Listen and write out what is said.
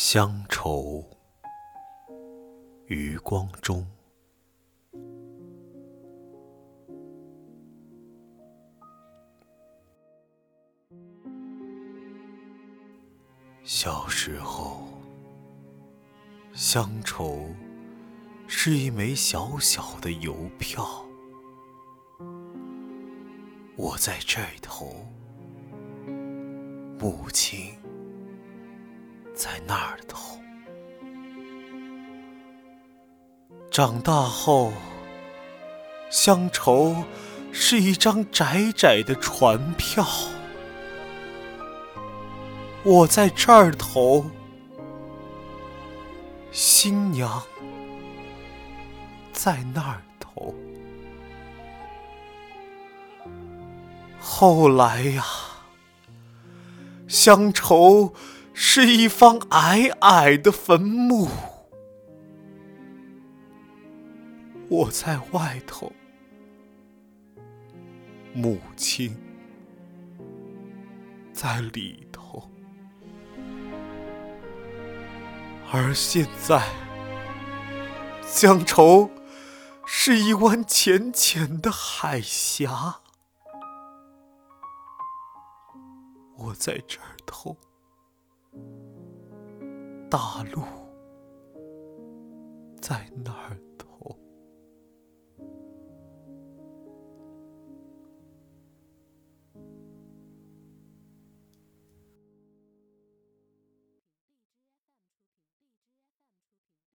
乡愁，余光中。小时候，乡愁是一枚小小的邮票，我在这头，母亲。在那儿头。长大后，乡愁是一张窄窄的船票，我在这儿头，新娘在那儿头。后来呀，乡愁。是一方矮矮的坟墓，我在外头，母亲在里头，而现在，乡愁是一湾浅浅的海峡，我在这儿头。大陆在哪儿？